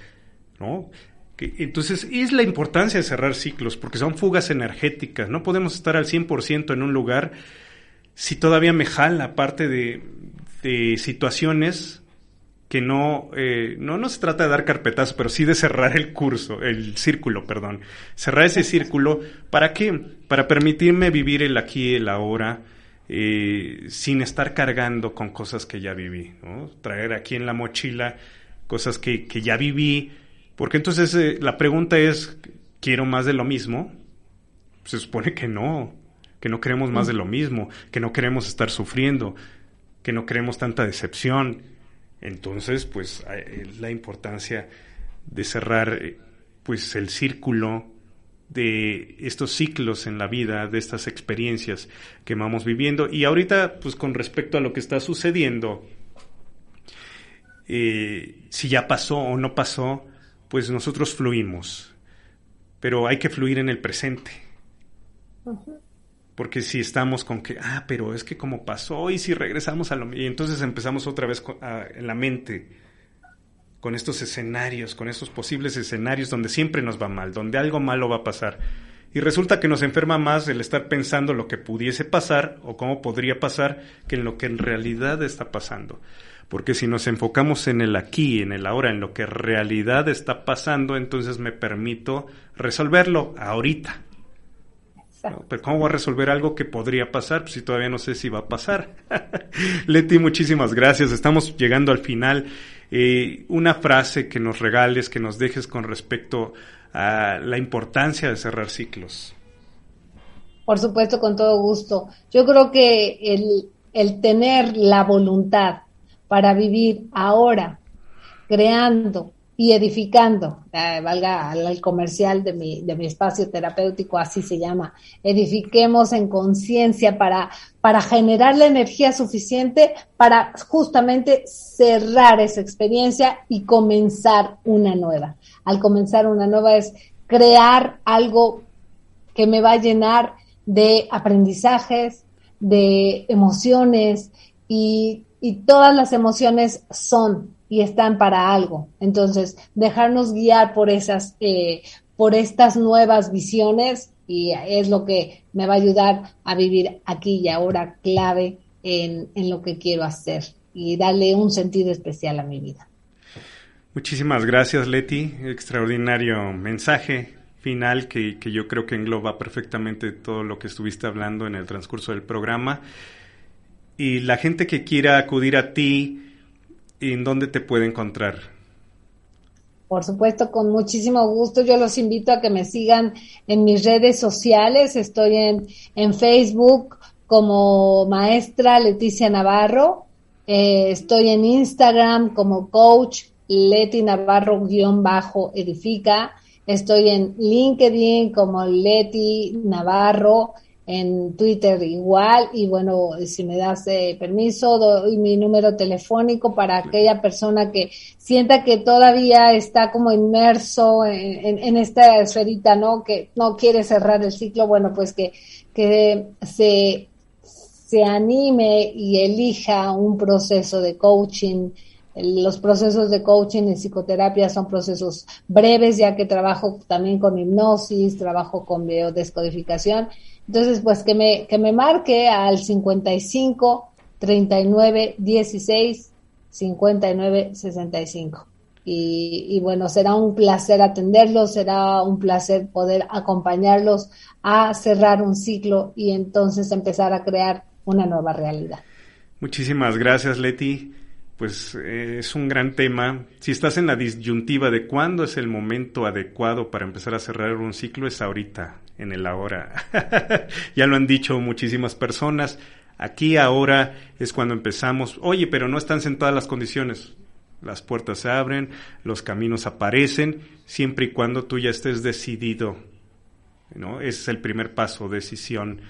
¿no? Entonces, es la importancia de cerrar ciclos, porque son fugas energéticas. No podemos estar al 100% en un lugar si todavía me jala parte de, situaciones que no, eh, no, no se trata de dar carpetazo, pero sí de cerrar el curso, el círculo, perdón. Cerrar ese círculo, ¿para qué? Para permitirme vivir el aquí el ahora, eh, sin estar cargando con cosas que ya viví. Traer aquí en la mochila cosas que, que ya viví, porque entonces eh, la pregunta es, ¿quiero más de lo mismo? Se supone que no, que no queremos más de lo mismo, que no queremos estar sufriendo. que no queremos tanta decepción. Entonces, pues la importancia de cerrar pues el círculo de estos ciclos en la vida, de estas experiencias que vamos viviendo. Y ahorita, pues con respecto a lo que está sucediendo, eh, si ya pasó o no pasó, pues nosotros fluimos. Pero hay que fluir en el presente. Porque si estamos con que, ah, pero es que como pasó y si regresamos a lo y entonces empezamos otra vez en la mente con estos escenarios, con estos posibles escenarios donde siempre nos va mal, donde algo malo va a pasar. Y resulta que nos enferma más el estar pensando lo que pudiese pasar o cómo podría pasar que en lo que en realidad está pasando. Porque si nos enfocamos en el aquí, en el ahora, en lo que en realidad está pasando, entonces me permito resolverlo ahorita. Pero ¿cómo voy a resolver algo que podría pasar pues, si todavía no sé si va a pasar? Leti, muchísimas gracias. Estamos llegando al final. Eh, una frase que nos regales, que nos dejes con respecto a la importancia de cerrar ciclos. Por supuesto, con todo gusto. Yo creo que el, el tener la voluntad para vivir ahora, creando, y edificando, eh, valga el comercial de mi, de mi espacio terapéutico, así se llama, edifiquemos en conciencia para, para generar la energía suficiente para justamente cerrar esa experiencia y comenzar una nueva. Al comenzar una nueva es crear algo que me va a llenar de aprendizajes, de emociones y, y todas las emociones son y están para algo. Entonces, dejarnos guiar por esas, eh, por estas nuevas visiones y es lo que me va a ayudar a vivir aquí y ahora clave en, en lo que quiero hacer y darle un sentido especial a mi vida. Muchísimas gracias, Leti. Extraordinario mensaje final que, que, yo creo que engloba perfectamente todo lo que estuviste hablando en el transcurso del programa. Y la gente que quiera acudir a ti, en dónde te puede encontrar? Por supuesto, con muchísimo gusto. Yo los invito a que me sigan en mis redes sociales. Estoy en, en Facebook como maestra Leticia Navarro. Eh, estoy en Instagram como coach Leti Navarro-edifica. Estoy en LinkedIn como Leti Navarro en Twitter igual y bueno, si me das eh, permiso, doy mi número telefónico para aquella persona que sienta que todavía está como inmerso en, esta esferita, ¿no? Que no quiere cerrar el ciclo, bueno, pues que, que se, se anime y elija un proceso de coaching. Los procesos de coaching y psicoterapia son procesos breves, ya que trabajo también con hipnosis, trabajo con biodescodificación entonces, pues que me, que me marque al 55 39 16 59 65. Y, y bueno, será un placer atenderlos, será un placer poder acompañarlos a cerrar un ciclo y entonces empezar a crear una nueva realidad. Muchísimas gracias, Leti. Pues eh, es un gran tema. Si estás en la disyuntiva de cuándo es el momento adecuado para empezar a cerrar un ciclo, es ahorita en el ahora. ya lo han dicho muchísimas personas. Aquí ahora es cuando empezamos. Oye, pero no están sentadas las condiciones. Las puertas se abren, los caminos aparecen, siempre y cuando tú ya estés decidido. ¿no? Ese es el primer paso, decisión,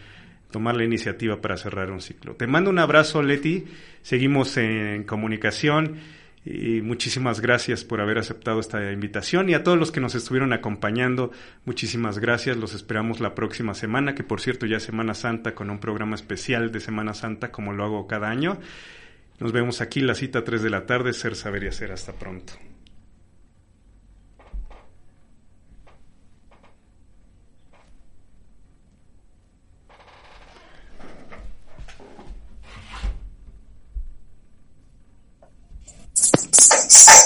tomar la iniciativa para cerrar un ciclo. Te mando un abrazo, Leti. Seguimos en comunicación. Y muchísimas gracias por haber aceptado esta invitación y a todos los que nos estuvieron acompañando, muchísimas gracias. Los esperamos la próxima semana, que por cierto ya es Semana Santa con un programa especial de Semana Santa como lo hago cada año. Nos vemos aquí, la cita 3 de la tarde, ser, saber y hacer. Hasta pronto.